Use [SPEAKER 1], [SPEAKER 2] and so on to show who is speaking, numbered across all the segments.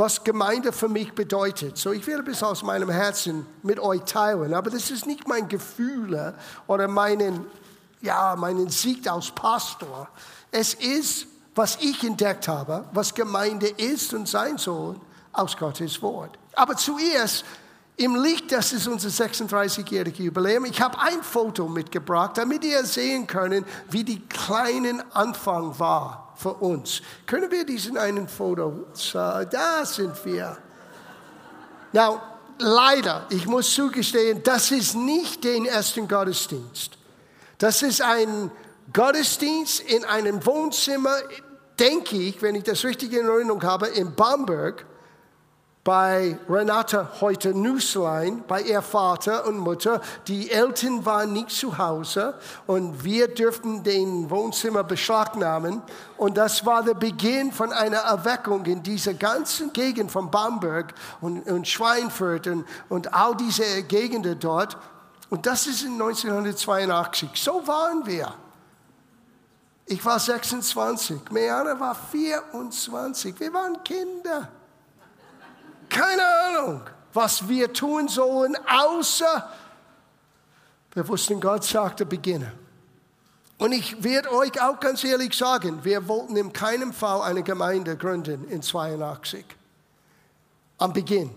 [SPEAKER 1] was Gemeinde für mich bedeutet. So, ich werde bis aus meinem Herzen mit euch teilen, aber das ist nicht mein Gefühl oder meinen, ja, meinen Sieg als Pastor. Es ist, was ich entdeckt habe, was Gemeinde ist und sein soll aus Gottes Wort. Aber zuerst im Licht, das ist unser 36-jähriges Jubiläum. Ich habe ein Foto mitgebracht, damit ihr sehen könnt, wie die kleinen Anfang war für uns. Können wir diesen einen Foto? Da sind wir. Now, leider, ich muss zugestehen, das ist nicht den ersten Gottesdienst. Das ist ein Gottesdienst in einem Wohnzimmer, denke ich, wenn ich das richtig in Erinnerung habe, in Bamberg bei Renata heute Nüßlein, bei ihr Vater und Mutter. Die Eltern waren nicht zu Hause und wir dürften den Wohnzimmer beschlagnahmen. Und das war der Beginn von einer Erweckung in dieser ganzen Gegend von Bamberg und, und Schweinfurt und, und all diese Gegenden dort. Und das ist in 1982. So waren wir. Ich war 26, Meana war 24. Wir waren Kinder. Keine Ahnung, was wir tun sollen, außer wir wussten, Gott sagte, beginne. Und ich werde euch auch ganz ehrlich sagen, wir wollten in keinem Fall eine Gemeinde gründen in 82. Am Beginn.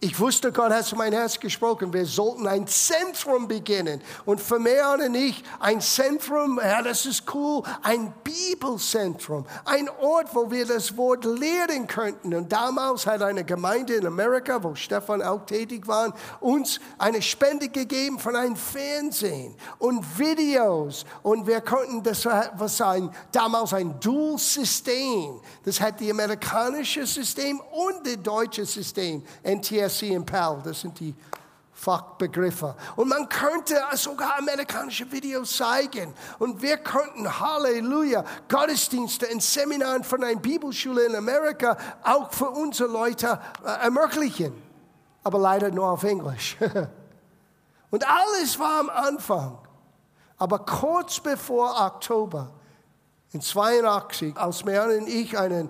[SPEAKER 1] Ich wusste, Gott hat zu mein Herz gesprochen. Wir sollten ein Zentrum beginnen. Und für mehr oder nicht ein Zentrum, ja, das ist cool, ein Bibelzentrum. Ein Ort, wo wir das Wort lehren könnten. Und damals hat eine Gemeinde in Amerika, wo Stefan auch tätig war, uns eine Spende gegeben von einem Fernsehen und Videos. Und wir konnten, das was ein, damals ein Dual-System. Das hat die amerikanische System und das deutsche System, NTS CSC und PAL, das sind die Fachbegriffe. Und man könnte sogar amerikanische Videos zeigen. Und wir könnten, Halleluja, Gottesdienste in Seminaren von einer Bibelschule in Amerika auch für unsere Leute äh, ermöglichen. Aber leider nur auf Englisch. Und alles war am Anfang. Aber kurz bevor Oktober in 82, als Mary und ich einen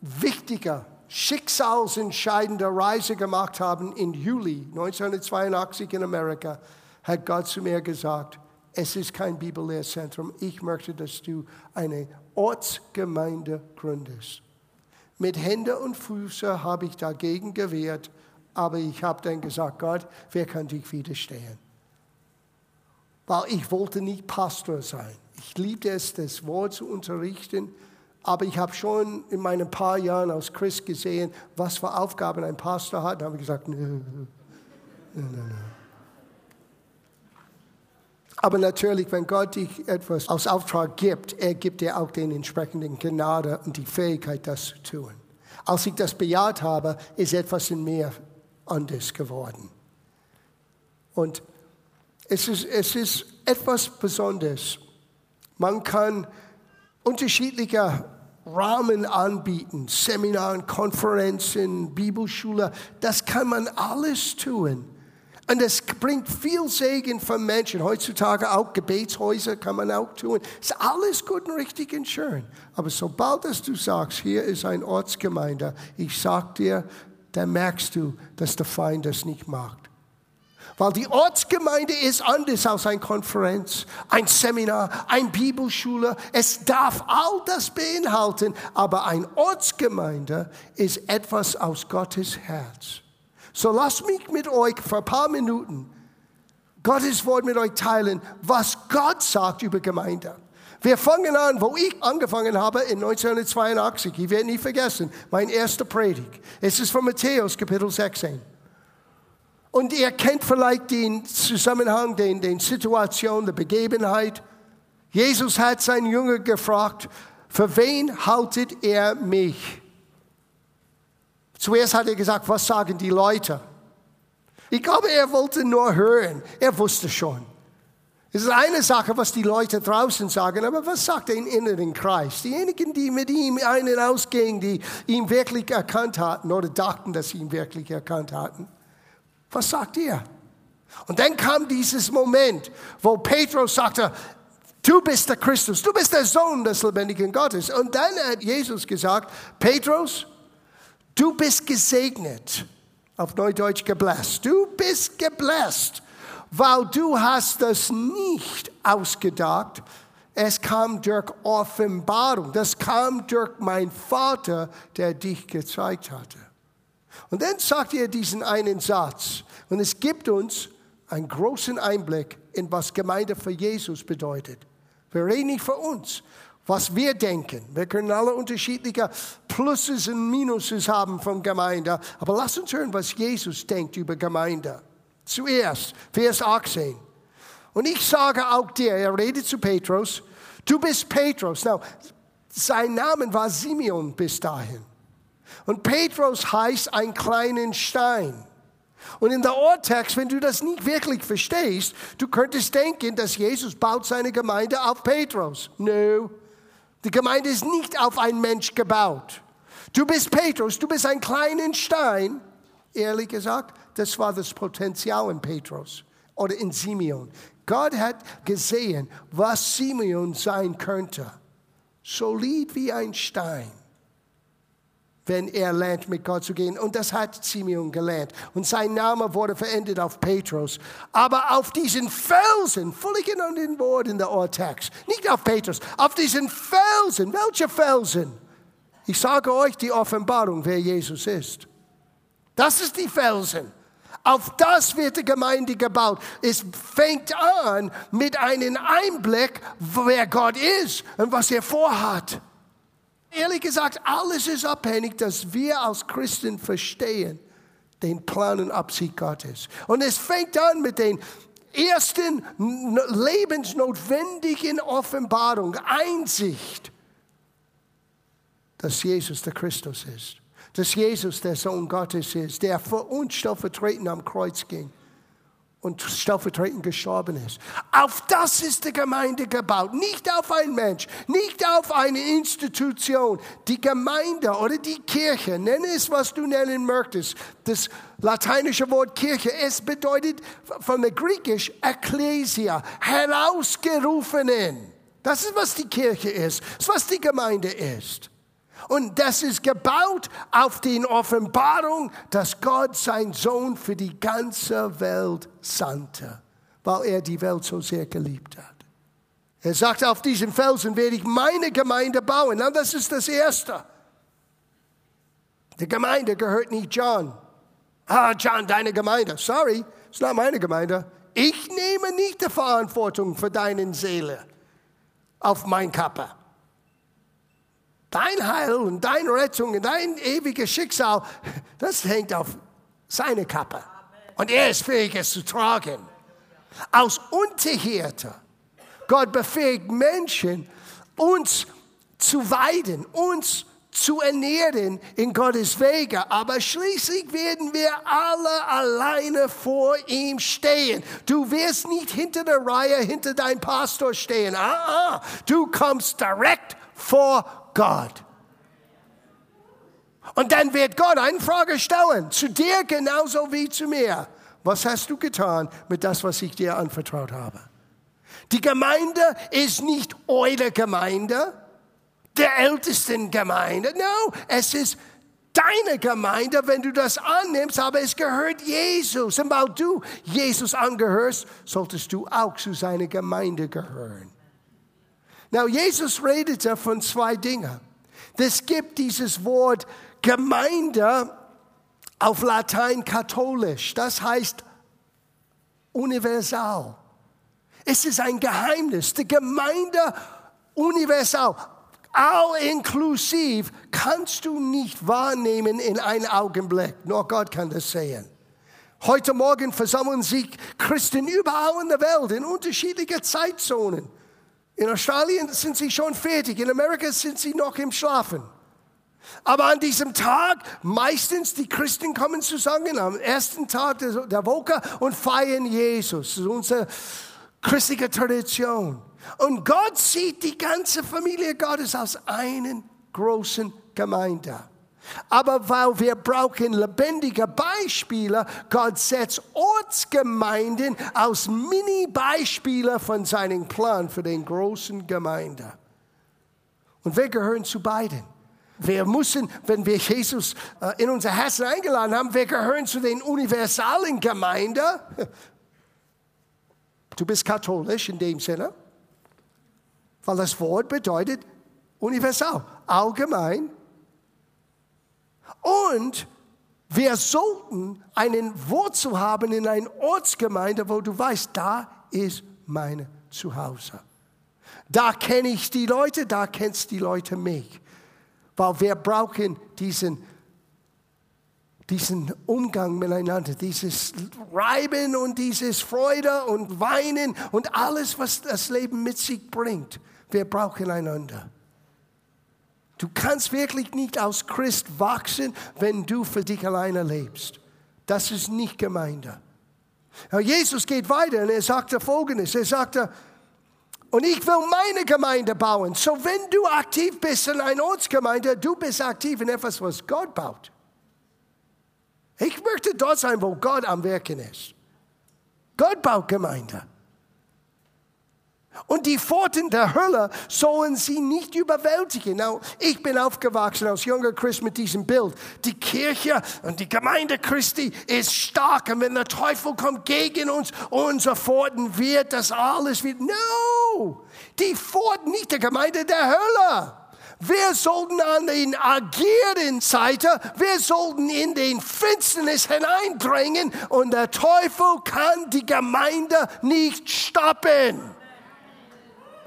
[SPEAKER 1] wichtigen schicksalsentscheidende Reise gemacht haben im Juli 1982 in Amerika, hat Gott zu mir gesagt, es ist kein Bibellehrzentrum. Ich möchte, dass du eine Ortsgemeinde gründest. Mit Hände und Füße habe ich dagegen gewehrt, aber ich habe dann gesagt, Gott, wer kann dich widerstehen? Weil ich wollte nicht Pastor sein. Ich liebte es, das Wort zu unterrichten aber ich habe schon in meinen paar Jahren als Christ gesehen, was für Aufgaben ein Pastor hat. Da habe ich gesagt, nö, nö, nö, nö. Aber natürlich, wenn Gott dich etwas aus Auftrag gibt, er gibt dir auch den entsprechenden Gnade und die Fähigkeit, das zu tun. Als ich das bejaht habe, ist etwas in mir anders geworden. Und es ist, es ist etwas Besonderes. Man kann unterschiedliche Rahmen anbieten, Seminaren, Konferenzen, Bibelschule, das kann man alles tun. Und es bringt viel Segen für Menschen. Heutzutage auch Gebetshäuser kann man auch tun. Ist alles gut und richtig und schön. Aber sobald dass du sagst, hier ist eine Ortsgemeinde, ich sag dir, dann merkst du, dass der Feind das nicht macht. Weil die Ortsgemeinde ist anders als eine Konferenz, ein Seminar, eine Bibelschule. Es darf all das beinhalten, aber eine Ortsgemeinde ist etwas aus Gottes Herz. So lasst mich mit euch für ein paar Minuten Gottes Wort mit euch teilen, was Gott sagt über Gemeinde. Wir fangen an, wo ich angefangen habe in 1982. Ich werde nie vergessen, mein erster Predigt. Es ist von Matthäus, Kapitel 16. Und ihr kennt vielleicht den Zusammenhang, den, den Situation, der Begebenheit. Jesus hat seinen Jünger gefragt, für wen haltet er mich? Zuerst hat er gesagt, was sagen die Leute? Ich glaube, er wollte nur hören. Er wusste schon. Es ist eine Sache, was die Leute draußen sagen, aber was sagt er im inneren Kreis? Diejenigen, die mit ihm einen ausgingen, die ihn wirklich erkannt hatten oder dachten, dass sie ihn wirklich erkannt hatten. Was sagt ihr? Und dann kam dieses Moment, wo Petrus sagte, du bist der Christus, du bist der Sohn des lebendigen Gottes. Und dann hat Jesus gesagt, Petrus, Du bist gesegnet, auf Neudeutsch gebläst. Du bist gebläst, weil du hast das nicht ausgedacht. Es kam durch Offenbarung. Das kam durch mein Vater, der dich gezeigt hatte. Und dann sagt er diesen einen Satz. Und es gibt uns einen großen Einblick in was Gemeinde für Jesus bedeutet. Wir reden nicht für uns, was wir denken. Wir können alle unterschiedliche Pluses und Minuses haben von Gemeinde. Aber lass uns hören, was Jesus denkt über Gemeinde. Zuerst, Vers 18. Und ich sage auch dir, er redet zu Petrus, du bist Petrus. Now, sein Name war Simeon bis dahin. Und Petrus heißt ein kleinen Stein. Und in der Urtext, wenn du das nicht wirklich verstehst, du könntest denken, dass Jesus baut seine Gemeinde auf Petrus. No, die Gemeinde ist nicht auf einen Mensch gebaut. Du bist Petrus, du bist ein kleiner Stein. Ehrlich gesagt, das war das Potenzial in Petrus oder in Simeon. Gott hat gesehen, was Simeon sein könnte. Solid wie ein Stein wenn er lernt, mit Gott zu gehen. Und das hat Simeon gelernt. Und sein Name wurde verändert auf Petrus. Aber auf diesen Felsen, völlig in den Wort in der Urtext, nicht auf Petrus, auf diesen Felsen. Welche Felsen? Ich sage euch die Offenbarung, wer Jesus ist. Das ist die Felsen. Auf das wird die Gemeinde gebaut. Es fängt an mit einem Einblick, wer Gott ist und was er vorhat. Ehrlich gesagt, alles ist abhängig, dass wir als Christen verstehen den Plan und Absicht Gottes. Und es fängt an mit den ersten lebensnotwendigen Offenbarung, Einsicht, dass Jesus der Christus ist, dass Jesus der Sohn Gottes ist, der für uns stellvertretend am Kreuz ging und stellvertretend gestorben ist. Auf das ist die Gemeinde gebaut, nicht auf einen Mensch, nicht auf eine Institution. Die Gemeinde oder die Kirche, nenne es, was du nennen möchtest. Das lateinische Wort Kirche, es bedeutet von der Griechisch Ecclesia, herausgerufenen. Das ist, was die Kirche ist, das ist, was die Gemeinde ist. Und das ist gebaut auf den Offenbarung, dass Gott sein Sohn für die ganze Welt sandte, weil er die Welt so sehr geliebt hat. Er sagt, auf diesen Felsen werde ich meine Gemeinde bauen. Na, das ist das Erste. Die Gemeinde gehört nicht John. Ah, John, deine Gemeinde. Sorry, es ist nicht meine Gemeinde. Ich nehme nicht die Verantwortung für deine Seele auf mein Kappe. Dein Heil und deine Rettung und dein ewiges Schicksal, das hängt auf seine Kappe. Und er ist fähig, es zu tragen. Aus Unterhirte. Gott befähigt Menschen, uns zu weiden, uns zu ernähren in Gottes Wege. Aber schließlich werden wir alle alleine vor ihm stehen. Du wirst nicht hinter der Reihe, hinter deinem Pastor stehen. Ah, ah. Du kommst direkt vor Gott. Und dann wird Gott eine Frage stellen, zu dir genauso wie zu mir. Was hast du getan mit das, was ich dir anvertraut habe? Die Gemeinde ist nicht eure Gemeinde, der ältesten Gemeinde. No, es ist deine Gemeinde, wenn du das annimmst, aber es gehört Jesus. Und weil du Jesus angehörst, solltest du auch zu seiner Gemeinde gehören. Now, Jesus redete von zwei Dingen. Es gibt dieses Wort Gemeinde auf Latein katholisch. Das heißt universal. Es ist ein Geheimnis. Die Gemeinde universal, all inklusiv, kannst du nicht wahrnehmen in einem Augenblick. Nur Gott kann das sehen. Heute Morgen versammeln sich Christen überall in der Welt in unterschiedlichen Zeitzonen. In Australien sind sie schon fertig, in Amerika sind sie noch im Schlafen. Aber an diesem Tag, meistens die Christen kommen zusammen am ersten Tag der Woche und feiern Jesus. Das ist unsere christliche Tradition. Und Gott sieht die ganze Familie Gottes als einen großen Gemeinde. Aber weil wir brauchen lebendige Beispiele, Gott setzt Ortsgemeinden aus Mini-Beispiele von seinem Plan für den großen Gemeinde. Und wir gehören zu beiden. wir müssen, wenn wir Jesus äh, in unser Herzen eingeladen haben, wir gehören zu den universalen Gemeinden. Du bist katholisch in dem Sinne, weil das Wort bedeutet universal, allgemein. Und wir sollten einen Wurzel haben in einer Ortsgemeinde, wo du weißt, da ist meine Zuhause. Da kenne ich die Leute, da kennst die Leute mich. Weil wir brauchen diesen, diesen Umgang miteinander, dieses Reiben und dieses Freude und Weinen und alles, was das Leben mit sich bringt. Wir brauchen einander. Du kannst wirklich nicht als Christ wachsen, wenn du für dich alleine lebst. Das ist nicht Gemeinde. Jesus geht weiter und er sagte Folgendes. Er sagte, und ich will meine Gemeinde bauen. So wenn du aktiv bist in einer Ortsgemeinde, du bist aktiv in etwas, was Gott baut. Ich möchte dort sein, wo Gott am Werken ist. Gott baut Gemeinde. Und die Pforten der Hölle sollen sie nicht überwältigen. Now, ich bin aufgewachsen als junger Christ mit diesem Bild. Die Kirche und die Gemeinde Christi ist stark. Und wenn der Teufel kommt gegen uns, unsere Pforten wird das alles wieder. No! Die Pforten nicht der Gemeinde der Hölle. Wir sollten an den agierenden Seite, wir sollten in den Finsternis hineindrängen und der Teufel kann die Gemeinde nicht stoppen.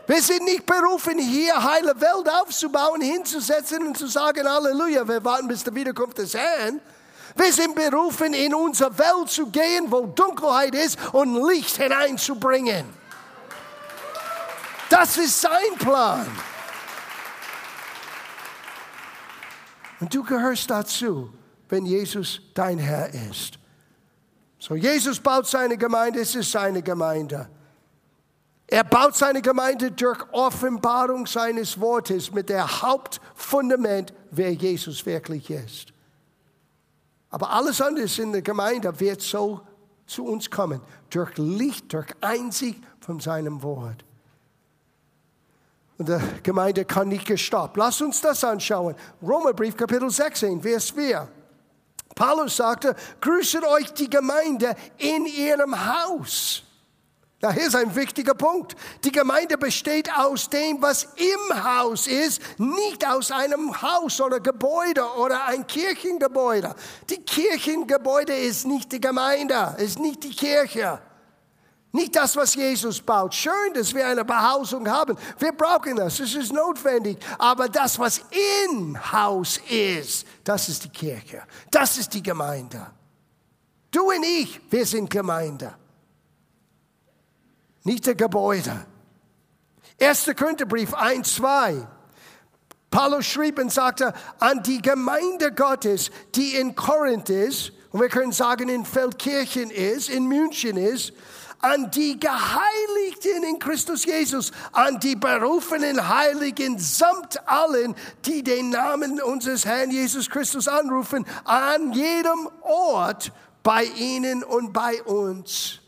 [SPEAKER 1] Wir sind nicht berufen, hier heile Welt aufzubauen, hinzusetzen und zu sagen, Halleluja, wir warten bis der Wiederkunft des Herrn. Wir sind berufen, in unsere Welt zu gehen, wo Dunkelheit ist und Licht hineinzubringen. Das ist sein Plan. Und du gehörst dazu, wenn Jesus dein Herr ist. So, Jesus baut seine Gemeinde, es ist seine Gemeinde. Er baut seine Gemeinde durch Offenbarung seines Wortes mit der Hauptfundament, wer Jesus wirklich ist. Aber alles andere in der Gemeinde wird so zu uns kommen, durch Licht, durch Einsicht von seinem Wort. Und die Gemeinde kann nicht gestoppt. Lass uns das anschauen. Romerbrief Kapitel 16, Vers 4. Paulus sagte, grüßet euch die Gemeinde in ihrem Haus. Ja, hier ist ein wichtiger Punkt. Die Gemeinde besteht aus dem, was im Haus ist, nicht aus einem Haus oder Gebäude oder ein Kirchengebäude. Die Kirchengebäude ist nicht die Gemeinde, ist nicht die Kirche. Nicht das, was Jesus baut. Schön, dass wir eine Behausung haben. Wir brauchen das. Es ist notwendig. Aber das, was im Haus ist, das ist die Kirche. Das ist die Gemeinde. Du und ich, wir sind Gemeinde nicht der Gebäude. 1. Korintherbrief 1, 2. Paulus schrieb und sagte, an die Gemeinde Gottes, die in Korinth ist, und wir können sagen, in Feldkirchen ist, in München ist, an die Geheiligten in Christus Jesus, an die berufenen Heiligen samt allen, die den Namen unseres Herrn Jesus Christus anrufen, an jedem Ort bei ihnen und bei uns.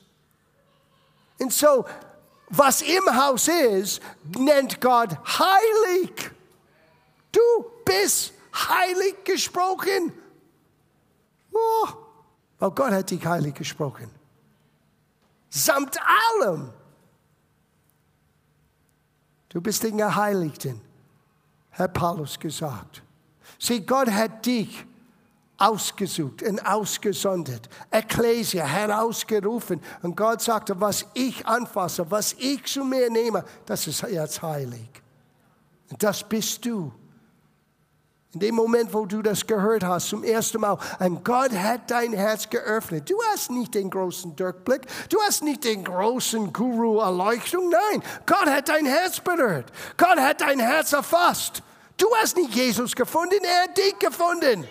[SPEAKER 1] Und so, was im Haus ist, nennt Gott heilig. Du bist heilig gesprochen. Oh, weil Gott hat dich heilig gesprochen. Samt allem. Du bist den Geheiligten, hat Paulus gesagt. Sieh, Gott hat dich ausgesucht und ausgesondert, Ekklesia herausgerufen. Und Gott sagte, was ich anfasse, was ich zu mir nehme, das ist jetzt heilig. Und das bist du. In dem Moment, wo du das gehört hast, zum ersten Mal, und Gott hat dein Herz geöffnet. Du hast nicht den großen Durchblick, du hast nicht den großen Guru-Erleuchtung, nein, Gott hat dein Herz berührt. Gott hat dein Herz erfasst. Du hast nicht Jesus gefunden, er hat dich gefunden.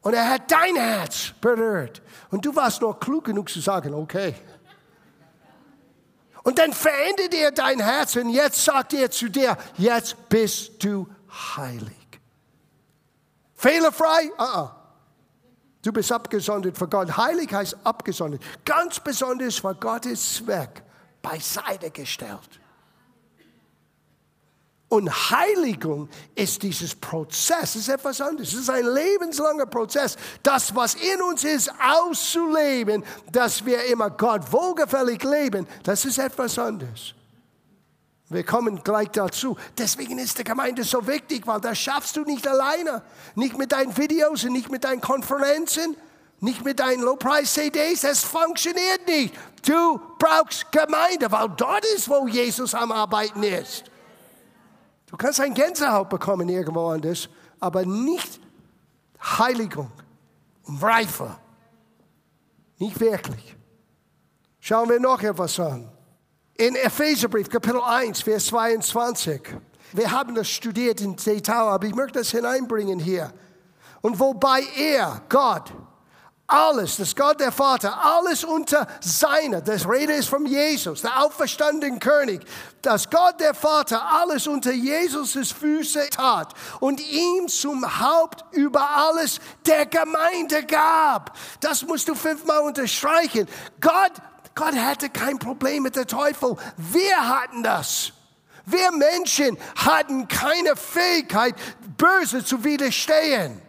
[SPEAKER 1] Und er hat dein Herz berührt. Und du warst noch klug genug zu sagen, okay. Und dann verändert er dein Herz und jetzt sagt er zu dir, jetzt bist du heilig. Fehlerfrei? Uh -uh. Du bist abgesondert für Gott. Heilig heißt abgesondert. Ganz besonders für Gottes Zweck beiseite gestellt. Und Heiligung ist dieses Prozess, es ist etwas anderes. Es ist ein lebenslanger Prozess, das, was in uns ist, auszuleben, dass wir immer Gott wohlgefällig leben, das ist etwas anderes. Wir kommen gleich dazu. Deswegen ist die Gemeinde so wichtig, weil das schaffst du nicht alleine. Nicht mit deinen Videos und nicht mit deinen Konferenzen, nicht mit deinen Low-Price-CDs. Das funktioniert nicht. Du brauchst Gemeinde, weil dort ist, wo Jesus am Arbeiten ist. Du kannst ein Gänsehaut bekommen irgendwo anders, aber nicht Heiligung und Reife. Nicht wirklich. Schauen wir noch etwas an. In Epheserbrief, Kapitel 1, Vers 22. Wir haben das studiert in Detail, aber ich möchte das hineinbringen hier. Und wobei er, Gott, alles, das Gott der Vater, alles unter seiner, das Rede ist von Jesus, der auferstandene König, dass Gott der Vater alles unter Jesus' Füße tat und ihm zum Haupt über alles der Gemeinde gab. Das musst du fünfmal unterstreichen. Gott, Gott hatte kein Problem mit der Teufel. Wir hatten das. Wir Menschen hatten keine Fähigkeit, Böse zu widerstehen.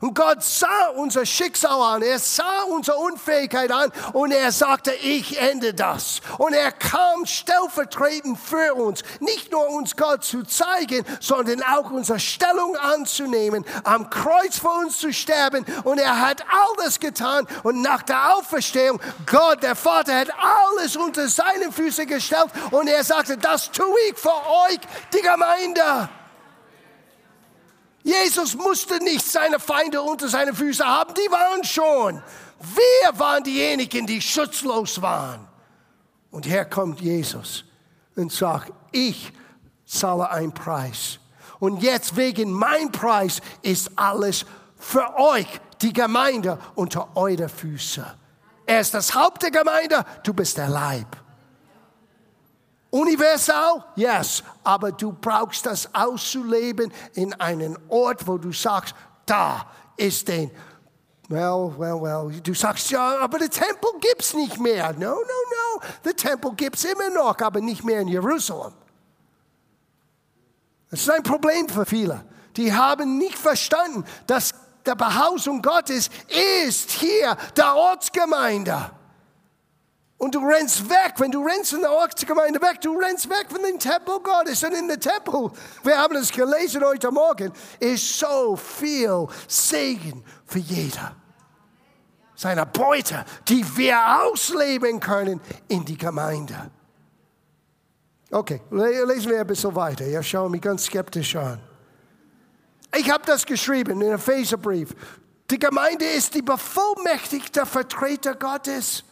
[SPEAKER 1] Und Gott sah unser Schicksal an, er sah unsere Unfähigkeit an und er sagte, ich ende das. Und er kam stellvertretend für uns, nicht nur uns Gott zu zeigen, sondern auch unsere Stellung anzunehmen, am Kreuz für uns zu sterben. Und er hat alles getan und nach der Auferstehung, Gott, der Vater, hat alles unter seine Füße gestellt und er sagte, das tue ich für euch, die Gemeinde. Jesus musste nicht seine Feinde unter seine Füße haben, die waren schon. Wir waren diejenigen, die schutzlos waren. Und hier kommt Jesus und sagt, ich zahle einen Preis. Und jetzt wegen mein Preis ist alles für euch, die Gemeinde, unter eure Füße. Er ist das Haupt der Gemeinde, du bist der Leib. Universal? Yes. Aber du brauchst das auszuleben in einen Ort, wo du sagst, da ist den. Well, well, well. Du sagst ja, aber der Tempel gibt's nicht mehr. No, no, no. Der Tempel gibt's immer noch, aber nicht mehr in Jerusalem. Das ist ein Problem für viele. Die haben nicht verstanden, dass der Behausung Gottes ist hier der Ortsgemeinde. Und du rennst weg, wenn du rennst in der Ortsgemeinde weg, du rennst weg von dem Tempel Gottes. Und in der Tempel, wir haben es gelesen heute Morgen, ist so viel Segen für jeder. Seine Beute, die wir ausleben können in die Gemeinde. Okay, lesen wir ein bisschen weiter. Ja, schauen mich ganz skeptisch an. Ich habe das geschrieben in Epheserbrief. Die Gemeinde ist die bevollmächtigte Vertreter Gottes.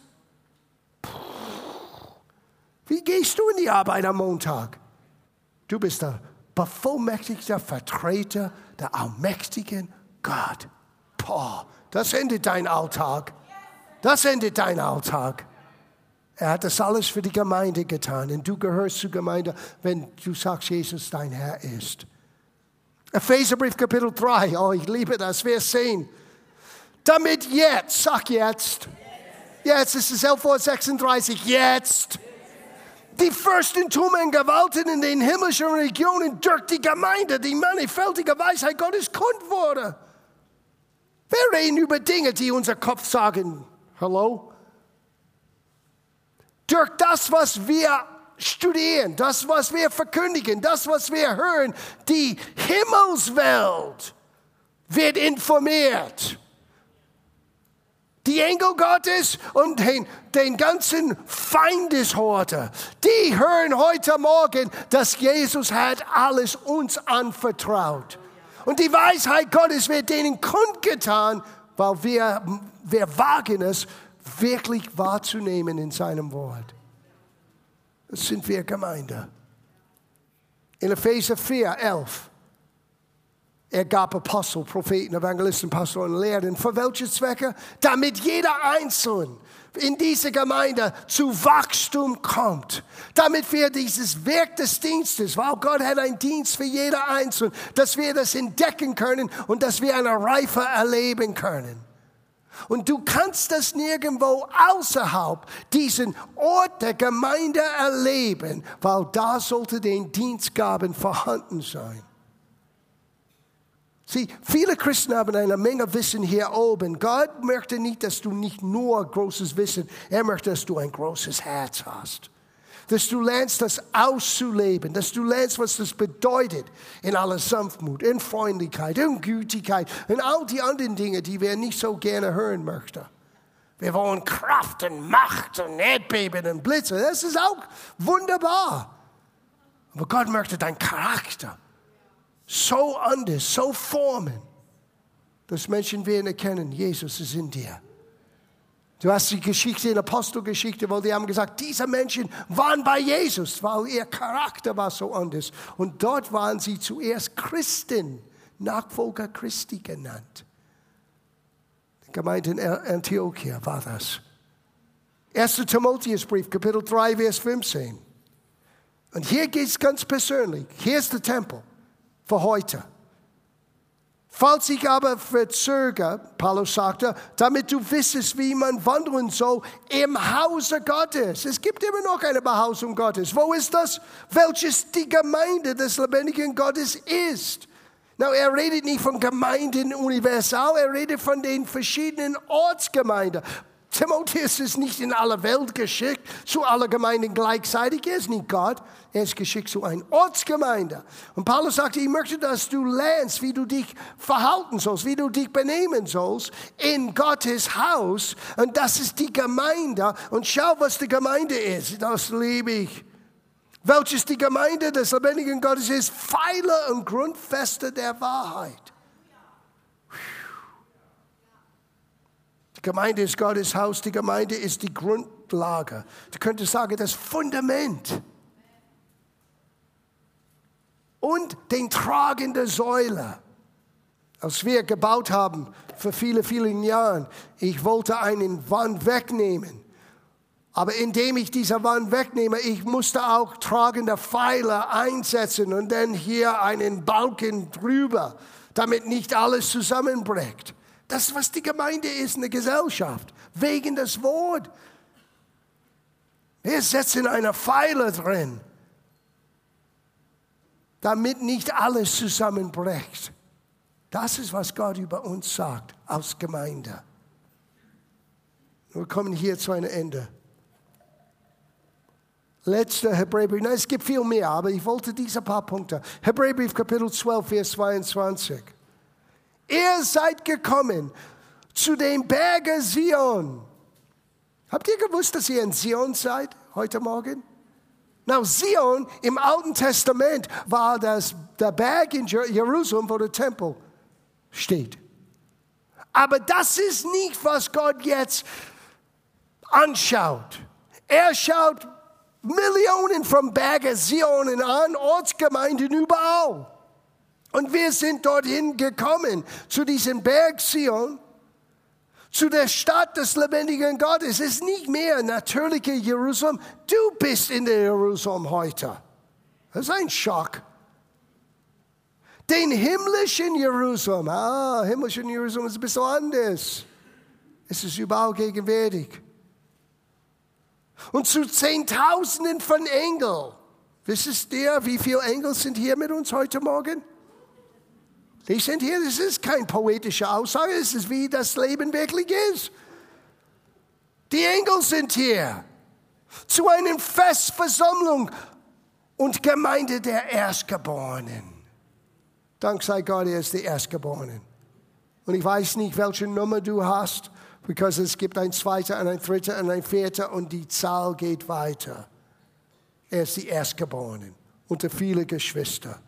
[SPEAKER 1] Wie gehst du in die Arbeit am Montag? Du bist der bevollmächtigte Vertreter der allmächtigen Gott. Boah, das endet dein Alltag. Das endet dein Alltag. Er hat das alles für die Gemeinde getan und du gehörst zur Gemeinde, wenn du sagst, Jesus dein Herr ist. Epheserbrief Kapitel 3, oh, ich liebe das, wir sehen. Damit jetzt, sag jetzt, jetzt ist es 11.36 Uhr, jetzt die Fürstentum Gewalten in den himmlischen Regionen durch die Gemeinde, die mannigfältige Weisheit Gottes kund wurde. Wir reden über Dinge, die unser Kopf sagen. Hallo? Durch das, was wir studieren, das, was wir verkündigen, das, was wir hören, die Himmelswelt wird informiert die Engel Gottes und den, den ganzen Feindeshorte, die hören heute Morgen, dass Jesus hat alles uns anvertraut. Und die Weisheit Gottes wird denen kundgetan, weil wir, wir wagen es, wirklich wahrzunehmen in seinem Wort. Das sind wir Gemeinde. In Epheser 4, 11. Er gab Apostel, Propheten, Evangelisten, Pastoren, Lehrer. Für welche Zwecke? Damit jeder Einzelne in diese Gemeinde zu Wachstum kommt. Damit wir dieses Werk des Dienstes, weil Gott hat einen Dienst für jeder Einzelne, dass wir das entdecken können und dass wir eine Reife erleben können. Und du kannst das nirgendwo außerhalb diesen Ort der Gemeinde erleben, weil da sollte den Dienstgaben vorhanden sein. Sieh, viele Christen haben eine Menge Wissen hier oben. Gott möchte nicht, dass du nicht nur großes Wissen, er möchte, dass du ein großes Herz hast. Dass du lernst, das auszuleben, dass du lernst, was das bedeutet in aller Sanftmut, in Freundlichkeit, in Gütigkeit, in all die anderen Dinge, die wir nicht so gerne hören möchten. Wir wollen Kraft und Macht und Erdbeben und Blitze. Das ist auch wunderbar. Aber Gott möchte dein Charakter so anders, so formen, dass Menschen werden erkennen, Jesus ist in dir. Du hast die Geschichte in Apostelgeschichte, wo die haben gesagt, diese Menschen waren bei Jesus, weil ihr Charakter war so anders. Und dort waren sie zuerst Christen, Nachfolger Christi genannt. Die Gemeinde in Antiochia war das. 1. Timotheusbrief, Kapitel 3, Vers 15. Und hier geht es ganz persönlich. Hier ist der Tempel für heute. Falls ich aber verzögere, Paulus sagte, damit du wissest, wie man wandeln soll im Hause Gottes. Es gibt immer noch eine Behausung Gottes. Wo ist das? Welches die Gemeinde des lebendigen Gottes ist. Now, er redet nicht von Gemeinden universal, er redet von den verschiedenen Ortsgemeinden. Timotheus ist nicht in aller Welt geschickt, zu aller Gemeinden gleichzeitig. Er ist nicht Gott, er ist geschickt zu einer Ortsgemeinde. Und Paulus sagte, ich möchte, dass du lernst, wie du dich verhalten sollst, wie du dich benehmen sollst in Gottes Haus. Und das ist die Gemeinde. Und schau, was die Gemeinde ist. Das liebe ich. Welches die Gemeinde des lebendigen Gottes ist, Pfeiler und Grundfeste der Wahrheit. Gemeinde ist Gottes Haus, die Gemeinde ist die Grundlage. Du könntest sagen, das Fundament. Und den tragende Säule. Als wir gebaut haben vor vielen, vielen Jahren, ich wollte einen Wand wegnehmen. Aber indem ich diese Wand wegnehme, ich musste auch tragende Pfeiler einsetzen und dann hier einen Balken drüber, damit nicht alles zusammenbricht. Das, was die Gemeinde ist in der Gesellschaft, wegen des Wort. Wir setzen eine Pfeile drin, damit nicht alles zusammenbricht. Das ist, was Gott über uns sagt als Gemeinde. Wir kommen hier zu einem Ende. Letzter Hebräerbrief. Nein, es gibt viel mehr, aber ich wollte diese paar Punkte. Hebräerbrief Kapitel 12, Vers 22. Ihr seid gekommen zu dem Berge Sion. Habt ihr gewusst, dass ihr in Sion seid heute Morgen? Na, Sion im Alten Testament war das, der Berg in Jerusalem, wo der Tempel steht. Aber das ist nicht, was Gott jetzt anschaut. Er schaut Millionen von Bergen Sionen an, Ortsgemeinden überall. Und wir sind dorthin gekommen, zu diesem Berg Sion, zu der Stadt des lebendigen Gottes. Es ist nicht mehr natürliche Jerusalem. Du bist in der Jerusalem heute. Das ist ein Schock. Den himmlischen Jerusalem, ah, himmlischen Jerusalem ist ein bisschen anders. Es ist überall gegenwärtig. Und zu Zehntausenden von Engeln. Wisst ihr, wie viele Engel sind hier mit uns heute Morgen? Die sind hier, das ist keine poetische Aussage, es ist wie das Leben wirklich ist. Die Engel sind hier zu einer Festversammlung und Gemeinde der Erstgeborenen. Dank sei Gott, er ist der Erstgeborenen. Und ich weiß nicht, welche Nummer du hast, because es gibt ein zweiter und ein dritter und ein vierter und die Zahl geht weiter. Er ist die Erstgeborenen unter viele Geschwister.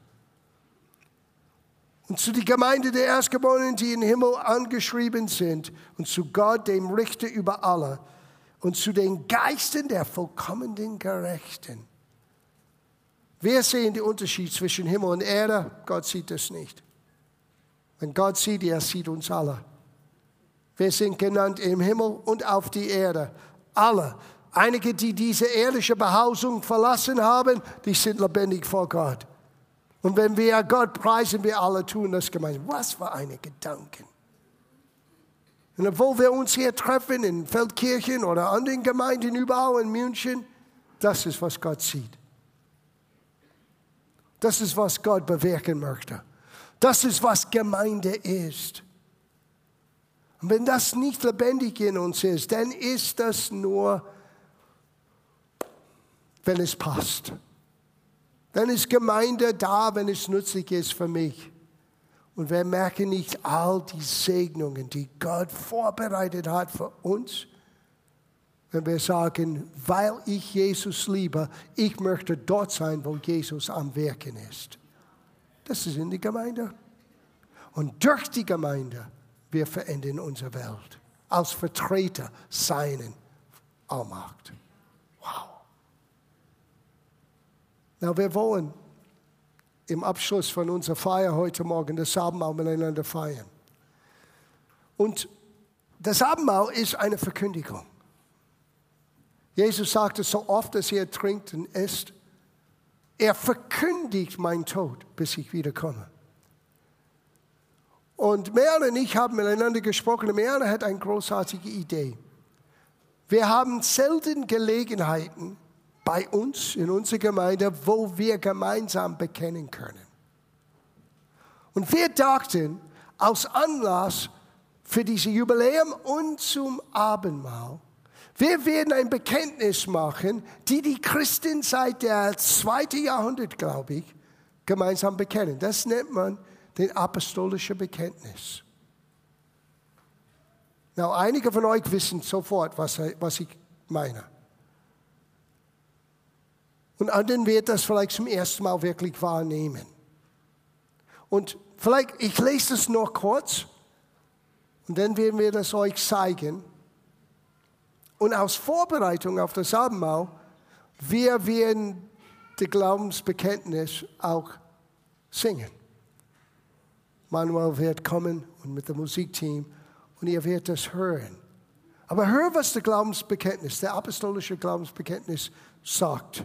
[SPEAKER 1] Und zu der Gemeinde der Erstgeborenen, die im Himmel angeschrieben sind, und zu Gott, dem Richter über alle, und zu den Geistern der vollkommenen Gerechten. Wir sehen den Unterschied zwischen Himmel und Erde, Gott sieht es nicht. Wenn Gott sieht, er sieht uns alle. Wir sind genannt im Himmel und auf die Erde. Alle. Einige, die diese ehrliche Behausung verlassen haben, die sind lebendig vor Gott. Und wenn wir Gott preisen, wir alle tun das gemeinsam. Was für eine Gedanken. Und obwohl wir uns hier treffen in Feldkirchen oder anderen Gemeinden überall in München, das ist, was Gott sieht. Das ist, was Gott bewirken möchte. Das ist, was Gemeinde ist. Und wenn das nicht lebendig in uns ist, dann ist das nur, wenn es passt. Dann ist Gemeinde da, wenn es nützlich ist für mich. Und wir merken nicht all die Segnungen, die Gott vorbereitet hat für uns, wenn wir sagen, weil ich Jesus liebe, ich möchte dort sein, wo Jesus am Wirken ist. Das ist in die Gemeinde. Und durch die Gemeinde, wir verändern unsere Welt als Vertreter seinen Allmacht. Na, wir wollen im Abschluss von unserer Feier heute Morgen das Abendmahl miteinander feiern. Und das Abendmahl ist eine Verkündigung. Jesus sagte so oft, dass er trinkt und isst, er verkündigt mein Tod, bis ich wiederkomme. Und Merle und ich haben miteinander gesprochen. Merle hat eine großartige Idee. Wir haben selten Gelegenheiten, bei uns in unserer Gemeinde, wo wir gemeinsam bekennen können. Und wir dachten, aus Anlass für dieses Jubiläum und zum Abendmahl, wir werden ein Bekenntnis machen, die die Christen seit der zweiten Jahrhundert, glaube ich, gemeinsam bekennen. Das nennt man den apostolischen Bekenntnis. Now, einige von euch wissen sofort, was, was ich meine. Und anderen wird das vielleicht zum ersten Mal wirklich wahrnehmen. Und vielleicht, ich lese es noch kurz und dann werden wir das euch zeigen. Und aus Vorbereitung auf das Abendmahl, wir werden das Glaubensbekenntnis auch singen. Manuel wird kommen und mit dem Musikteam und ihr werdet das hören. Aber hör, was der Glaubensbekenntnis, der apostolische Glaubensbekenntnis sagt.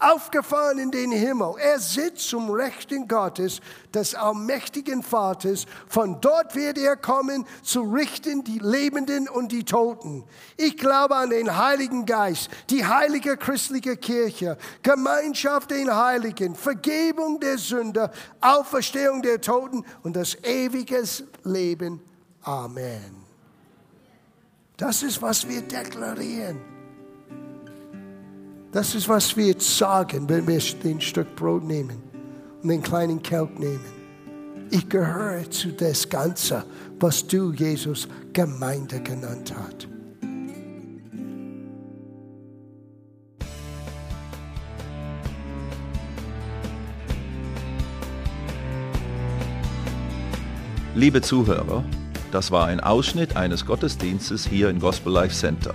[SPEAKER 1] aufgefahren in den Himmel. Er sitzt zum Rechten Gottes, des allmächtigen Vaters. Von dort wird er kommen, zu richten die Lebenden und die Toten. Ich glaube an den Heiligen Geist, die heilige christliche Kirche, Gemeinschaft den Heiligen, Vergebung der Sünder, Auferstehung der Toten und das ewige Leben. Amen. Das ist, was wir deklarieren. Das ist, was wir jetzt sagen, wenn wir den Stück Brot nehmen und den kleinen Kelch nehmen. Ich gehöre zu das Ganze, was du, Jesus, Gemeinde genannt hast.
[SPEAKER 2] Liebe Zuhörer, das war ein Ausschnitt eines Gottesdienstes hier im Gospel Life Center.